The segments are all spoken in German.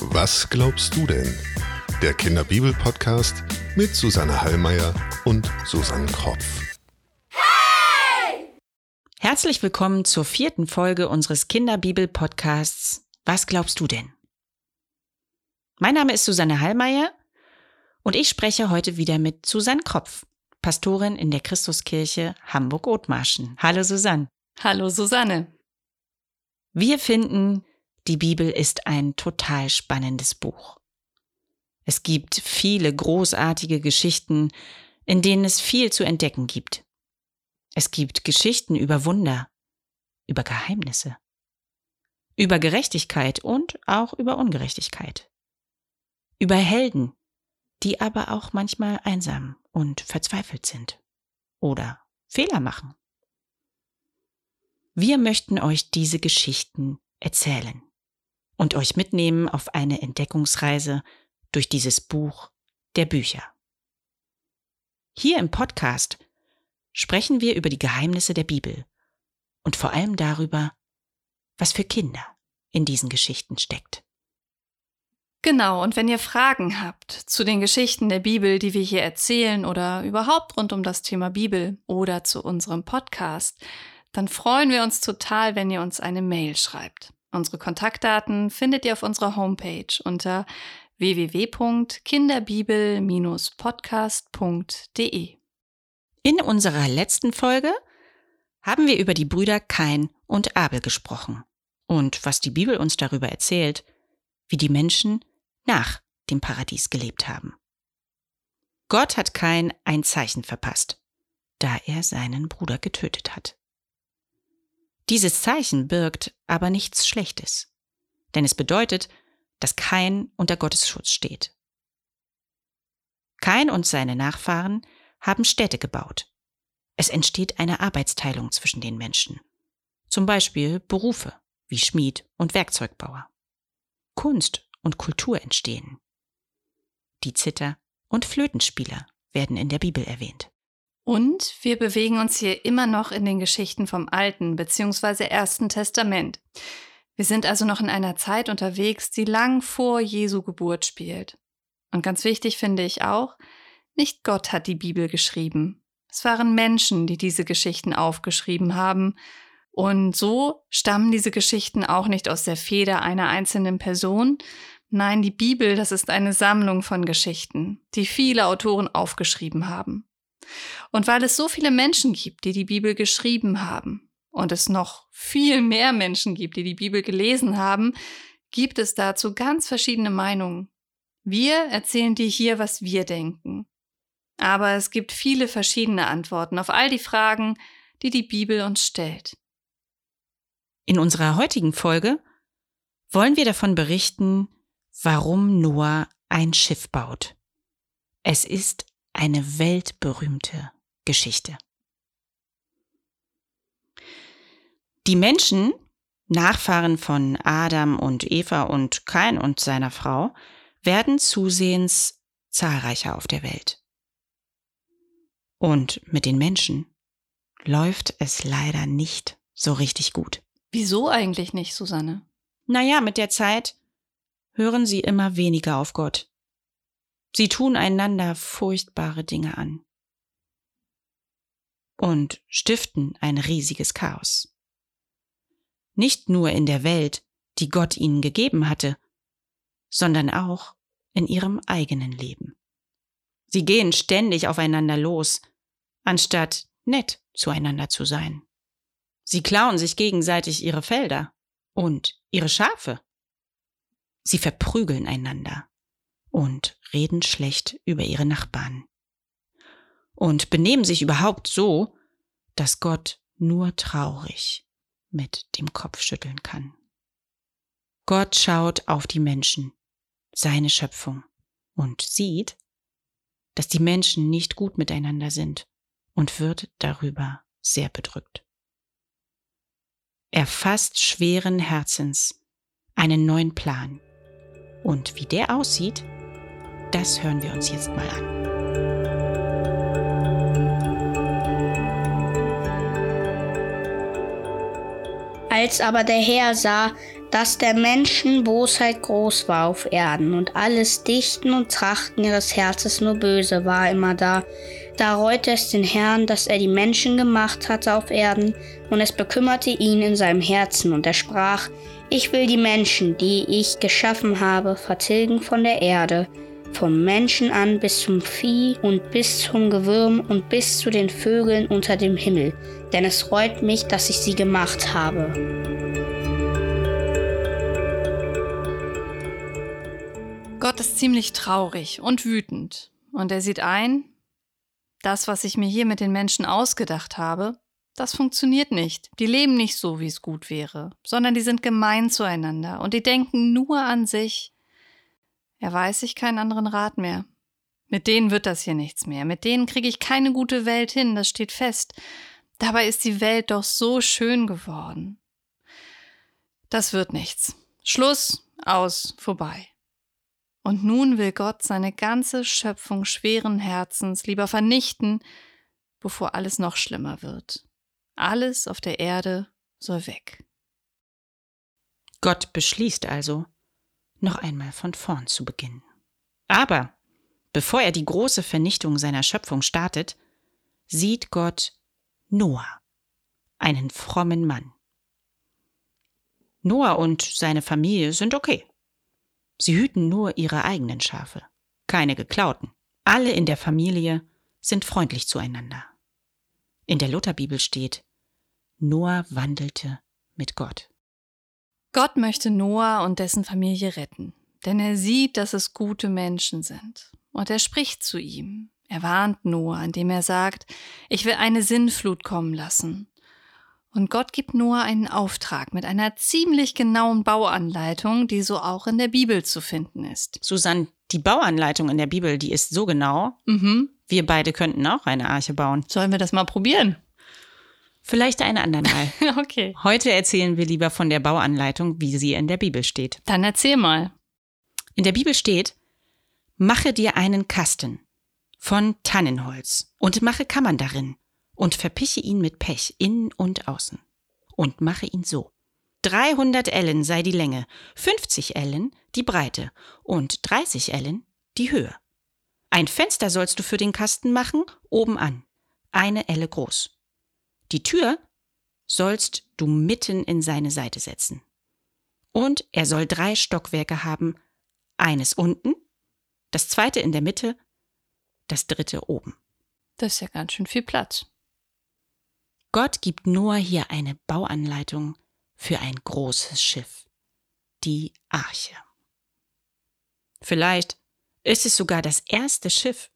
Was glaubst du denn? Der Kinderbibel-Podcast mit Susanne Hallmeier und Susanne Kropf. Herzlich willkommen zur vierten Folge unseres Kinderbibel-Podcasts Was glaubst du denn? Mein Name ist Susanne Hallmeier und ich spreche heute wieder mit Susanne Kropf, Pastorin in der Christuskirche Hamburg-Othmarschen. Hallo Susanne. Hallo Susanne. Wir finden, die Bibel ist ein total spannendes Buch. Es gibt viele großartige Geschichten, in denen es viel zu entdecken gibt. Es gibt Geschichten über Wunder, über Geheimnisse, über Gerechtigkeit und auch über Ungerechtigkeit, über Helden, die aber auch manchmal einsam und verzweifelt sind oder Fehler machen. Wir möchten euch diese Geschichten erzählen und euch mitnehmen auf eine Entdeckungsreise durch dieses Buch der Bücher. Hier im Podcast sprechen wir über die Geheimnisse der Bibel und vor allem darüber, was für Kinder in diesen Geschichten steckt. Genau, und wenn ihr Fragen habt zu den Geschichten der Bibel, die wir hier erzählen oder überhaupt rund um das Thema Bibel oder zu unserem Podcast, dann freuen wir uns total, wenn ihr uns eine Mail schreibt. Unsere Kontaktdaten findet ihr auf unserer Homepage unter www.kinderbibel-podcast.de. In unserer letzten Folge haben wir über die Brüder Kain und Abel gesprochen und was die Bibel uns darüber erzählt, wie die Menschen nach dem Paradies gelebt haben. Gott hat Kain ein Zeichen verpasst, da er seinen Bruder getötet hat. Dieses Zeichen birgt aber nichts Schlechtes, denn es bedeutet, dass kein unter Gottes Schutz steht. Kain und seine Nachfahren haben Städte gebaut. Es entsteht eine Arbeitsteilung zwischen den Menschen. Zum Beispiel Berufe wie Schmied und Werkzeugbauer. Kunst und Kultur entstehen. Die Zither- und Flötenspieler werden in der Bibel erwähnt. Und wir bewegen uns hier immer noch in den Geschichten vom Alten bzw. Ersten Testament. Wir sind also noch in einer Zeit unterwegs, die lang vor Jesu Geburt spielt. Und ganz wichtig finde ich auch, nicht Gott hat die Bibel geschrieben. Es waren Menschen, die diese Geschichten aufgeschrieben haben. Und so stammen diese Geschichten auch nicht aus der Feder einer einzelnen Person. Nein, die Bibel, das ist eine Sammlung von Geschichten, die viele Autoren aufgeschrieben haben. Und weil es so viele Menschen gibt, die die Bibel geschrieben haben und es noch viel mehr Menschen gibt, die die Bibel gelesen haben, gibt es dazu ganz verschiedene Meinungen. Wir erzählen dir hier, was wir denken. Aber es gibt viele verschiedene Antworten auf all die Fragen, die die Bibel uns stellt. In unserer heutigen Folge wollen wir davon berichten, warum Noah ein Schiff baut. Es ist eine weltberühmte Geschichte. Die Menschen, Nachfahren von Adam und Eva und Kain und seiner Frau, werden zusehends zahlreicher auf der Welt. Und mit den Menschen läuft es leider nicht so richtig gut. Wieso eigentlich nicht, Susanne? Naja, mit der Zeit hören sie immer weniger auf Gott. Sie tun einander furchtbare Dinge an und stiften ein riesiges Chaos. Nicht nur in der Welt, die Gott ihnen gegeben hatte, sondern auch in ihrem eigenen Leben. Sie gehen ständig aufeinander los, anstatt nett zueinander zu sein. Sie klauen sich gegenseitig ihre Felder und ihre Schafe. Sie verprügeln einander und reden schlecht über ihre Nachbarn. Und benehmen sich überhaupt so, dass Gott nur traurig mit dem Kopf schütteln kann. Gott schaut auf die Menschen, seine Schöpfung, und sieht, dass die Menschen nicht gut miteinander sind und wird darüber sehr bedrückt. Er fasst schweren Herzens einen neuen Plan. Und wie der aussieht, das hören wir uns jetzt mal an. Als aber der Herr sah, dass der Menschen Bosheit groß war auf Erden und alles Dichten und Trachten ihres Herzens nur böse war immer da, da reute es den Herrn, dass er die Menschen gemacht hatte auf Erden, und es bekümmerte ihn in seinem Herzen, und er sprach, ich will die Menschen, die ich geschaffen habe, vertilgen von der Erde, vom Menschen an bis zum Vieh und bis zum Gewürm und bis zu den Vögeln unter dem Himmel, denn es reut mich, dass ich sie gemacht habe. Gott ist ziemlich traurig und wütend, und er sieht ein, das, was ich mir hier mit den Menschen ausgedacht habe, das funktioniert nicht. Die leben nicht so, wie es gut wäre, sondern die sind gemein zueinander und die denken nur an sich. Er weiß ich keinen anderen Rat mehr. Mit denen wird das hier nichts mehr. Mit denen kriege ich keine gute Welt hin, das steht fest. Dabei ist die Welt doch so schön geworden. Das wird nichts. Schluss, aus, vorbei. Und nun will Gott seine ganze Schöpfung schweren Herzens lieber vernichten, bevor alles noch schlimmer wird. Alles auf der Erde soll weg. Gott beschließt also, noch einmal von vorn zu beginnen. Aber bevor er die große Vernichtung seiner Schöpfung startet, sieht Gott Noah, einen frommen Mann. Noah und seine Familie sind okay. Sie hüten nur ihre eigenen Schafe, keine geklauten. Alle in der Familie sind freundlich zueinander. In der Lutherbibel steht, Noah wandelte mit Gott. Gott möchte Noah und dessen Familie retten, denn er sieht, dass es gute Menschen sind. Und er spricht zu ihm. Er warnt Noah, indem er sagt, ich will eine Sinnflut kommen lassen. Und Gott gibt Noah einen Auftrag mit einer ziemlich genauen Bauanleitung, die so auch in der Bibel zu finden ist. Susanne, die Bauanleitung in der Bibel, die ist so genau. Mhm. Wir beide könnten auch eine Arche bauen. Sollen wir das mal probieren? Vielleicht ein andermal. okay. Heute erzählen wir lieber von der Bauanleitung, wie sie in der Bibel steht. Dann erzähl mal. In der Bibel steht, mache dir einen Kasten von Tannenholz und mache Kammern darin und verpiche ihn mit Pech innen und außen und mache ihn so. 300 Ellen sei die Länge, 50 Ellen die Breite und 30 Ellen die Höhe. Ein Fenster sollst du für den Kasten machen, oben an, eine Elle groß. Die Tür sollst du mitten in seine Seite setzen. Und er soll drei Stockwerke haben, eines unten, das zweite in der Mitte, das dritte oben. Das ist ja ganz schön viel Platz. Gott gibt Noah hier eine Bauanleitung für ein großes Schiff, die Arche. Vielleicht ist es sogar das erste Schiff,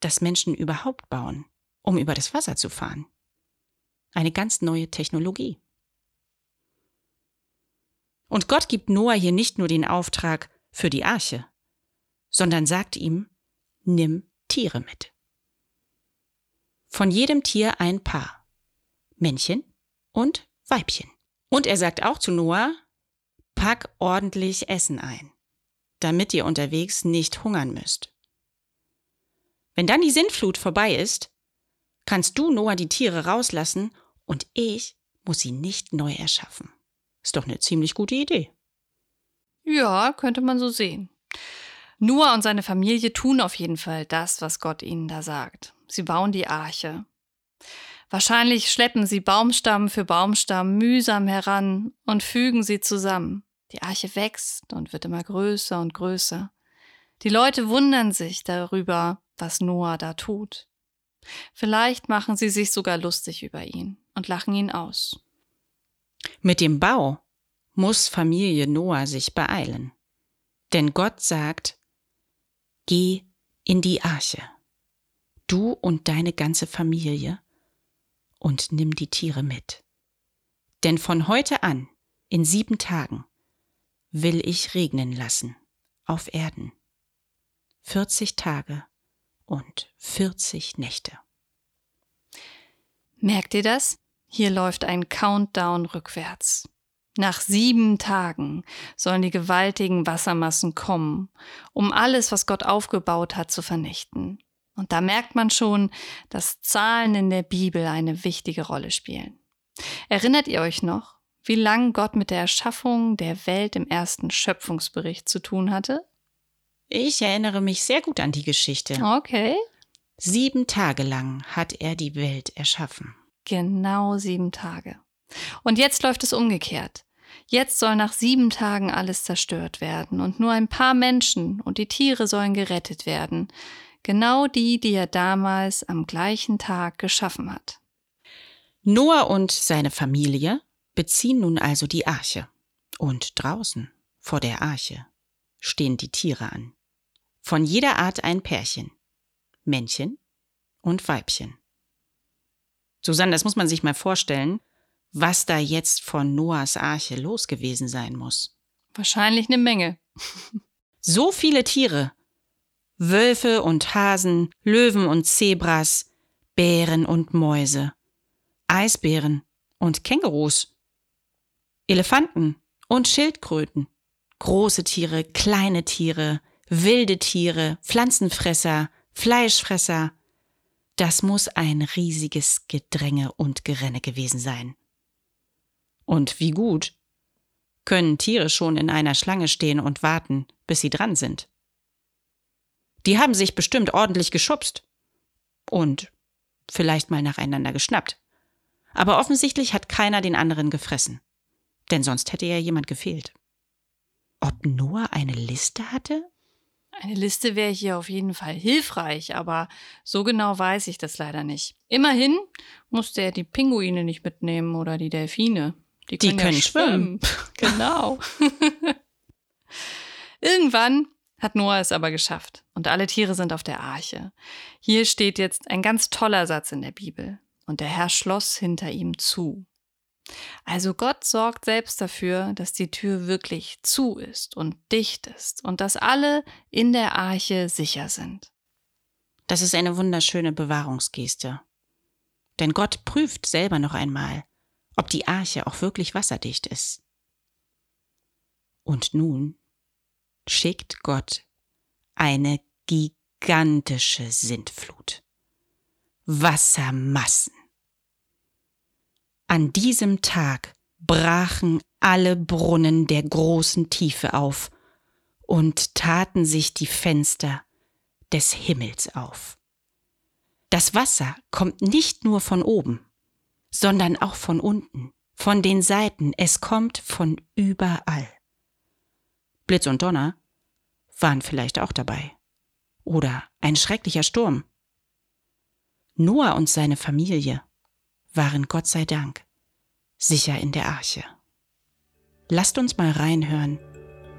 das Menschen überhaupt bauen, um über das Wasser zu fahren. Eine ganz neue Technologie. Und Gott gibt Noah hier nicht nur den Auftrag für die Arche, sondern sagt ihm, nimm Tiere mit. Von jedem Tier ein Paar. Männchen und Weibchen. Und er sagt auch zu Noah, pack ordentlich Essen ein, damit ihr unterwegs nicht hungern müsst. Wenn dann die Sintflut vorbei ist, kannst du Noah die Tiere rauslassen und ich muss sie nicht neu erschaffen. Ist doch eine ziemlich gute Idee. Ja, könnte man so sehen. Noah und seine Familie tun auf jeden Fall das, was Gott ihnen da sagt. Sie bauen die Arche. Wahrscheinlich schleppen sie Baumstamm für Baumstamm mühsam heran und fügen sie zusammen. Die Arche wächst und wird immer größer und größer. Die Leute wundern sich darüber, was Noah da tut. Vielleicht machen sie sich sogar lustig über ihn und lachen ihn aus. Mit dem Bau muss Familie Noah sich beeilen. Denn Gott sagt, geh in die Arche, du und deine ganze Familie, und nimm die Tiere mit. Denn von heute an, in sieben Tagen, will ich regnen lassen auf Erden. 40 Tage und 40 Nächte. Merkt ihr das? Hier läuft ein Countdown rückwärts. Nach sieben Tagen sollen die gewaltigen Wassermassen kommen, um alles, was Gott aufgebaut hat, zu vernichten. Und da merkt man schon, dass Zahlen in der Bibel eine wichtige Rolle spielen. Erinnert ihr euch noch, wie lange Gott mit der Erschaffung der Welt im ersten Schöpfungsbericht zu tun hatte? Ich erinnere mich sehr gut an die Geschichte. Okay. Sieben Tage lang hat er die Welt erschaffen. Genau sieben Tage. Und jetzt läuft es umgekehrt. Jetzt soll nach sieben Tagen alles zerstört werden und nur ein paar Menschen und die Tiere sollen gerettet werden. Genau die, die er damals am gleichen Tag geschaffen hat. Noah und seine Familie beziehen nun also die Arche. Und draußen, vor der Arche, stehen die Tiere an. Von jeder Art ein Pärchen. Männchen und Weibchen. Susanne, das muss man sich mal vorstellen, was da jetzt von Noahs Arche los gewesen sein muss. Wahrscheinlich eine Menge. so viele Tiere. Wölfe und Hasen, Löwen und Zebras, Bären und Mäuse, Eisbären und Kängurus, Elefanten und Schildkröten, große Tiere, kleine Tiere, wilde Tiere, Pflanzenfresser, Fleischfresser. Das muss ein riesiges Gedränge und Gerenne gewesen sein. Und wie gut können Tiere schon in einer Schlange stehen und warten, bis sie dran sind. Die haben sich bestimmt ordentlich geschubst und vielleicht mal nacheinander geschnappt. Aber offensichtlich hat keiner den anderen gefressen, denn sonst hätte ja jemand gefehlt. Ob Noah eine Liste hatte? Eine Liste wäre hier auf jeden Fall hilfreich, aber so genau weiß ich das leider nicht. Immerhin musste er die Pinguine nicht mitnehmen oder die Delfine. Die können, die können ja schwimmen. schwimmen. genau. Irgendwann hat Noah es aber geschafft und alle Tiere sind auf der Arche. Hier steht jetzt ein ganz toller Satz in der Bibel. Und der Herr schloss hinter ihm zu. Also Gott sorgt selbst dafür, dass die Tür wirklich zu ist und dicht ist und dass alle in der Arche sicher sind. Das ist eine wunderschöne Bewahrungsgeste. Denn Gott prüft selber noch einmal, ob die Arche auch wirklich wasserdicht ist. Und nun schickt Gott eine gigantische Sintflut. Wassermassen. An diesem Tag brachen alle Brunnen der großen Tiefe auf und taten sich die Fenster des Himmels auf. Das Wasser kommt nicht nur von oben, sondern auch von unten, von den Seiten, es kommt von überall. Blitz und Donner waren vielleicht auch dabei. Oder ein schrecklicher Sturm. Noah und seine Familie waren Gott sei Dank sicher in der Arche. Lasst uns mal reinhören,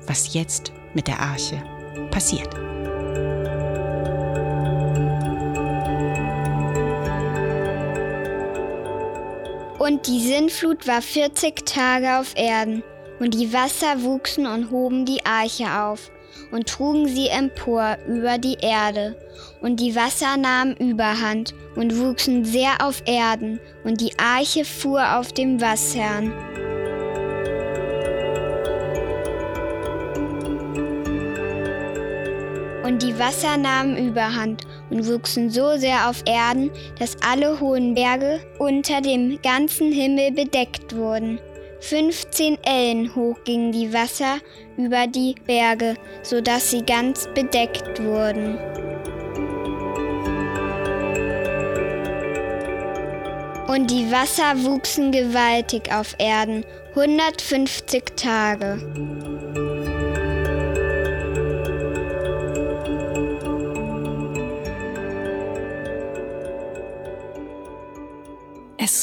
was jetzt mit der Arche passiert. Und die Sintflut war 40 Tage auf Erden, und die Wasser wuchsen und hoben die Arche auf und trugen sie empor über die Erde. Und die Wasser nahmen Überhand und wuchsen sehr auf Erden, und die Arche fuhr auf dem Wassern. Wasser nahmen Überhand und wuchsen so sehr auf Erden, dass alle hohen Berge unter dem ganzen Himmel bedeckt wurden. 15 Ellen hoch gingen die Wasser über die Berge, so dass sie ganz bedeckt wurden. Und die Wasser wuchsen gewaltig auf Erden, 150 Tage.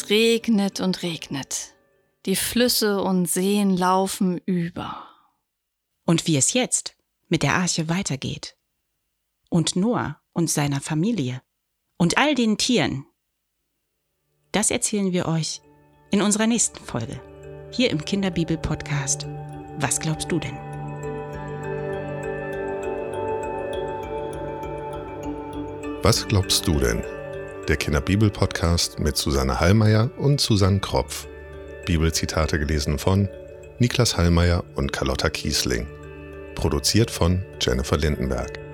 Es regnet und regnet. Die Flüsse und Seen laufen über. Und wie es jetzt mit der Arche weitergeht. Und Noah und seiner Familie. Und all den Tieren. Das erzählen wir euch in unserer nächsten Folge. Hier im Kinderbibel-Podcast. Was glaubst du denn? Was glaubst du denn? Der Kinderbibel-Podcast mit Susanne Hallmeier und Susanne Kropf. Bibelzitate gelesen von Niklas Hallmeier und Carlotta Kiesling. Produziert von Jennifer Lindenberg.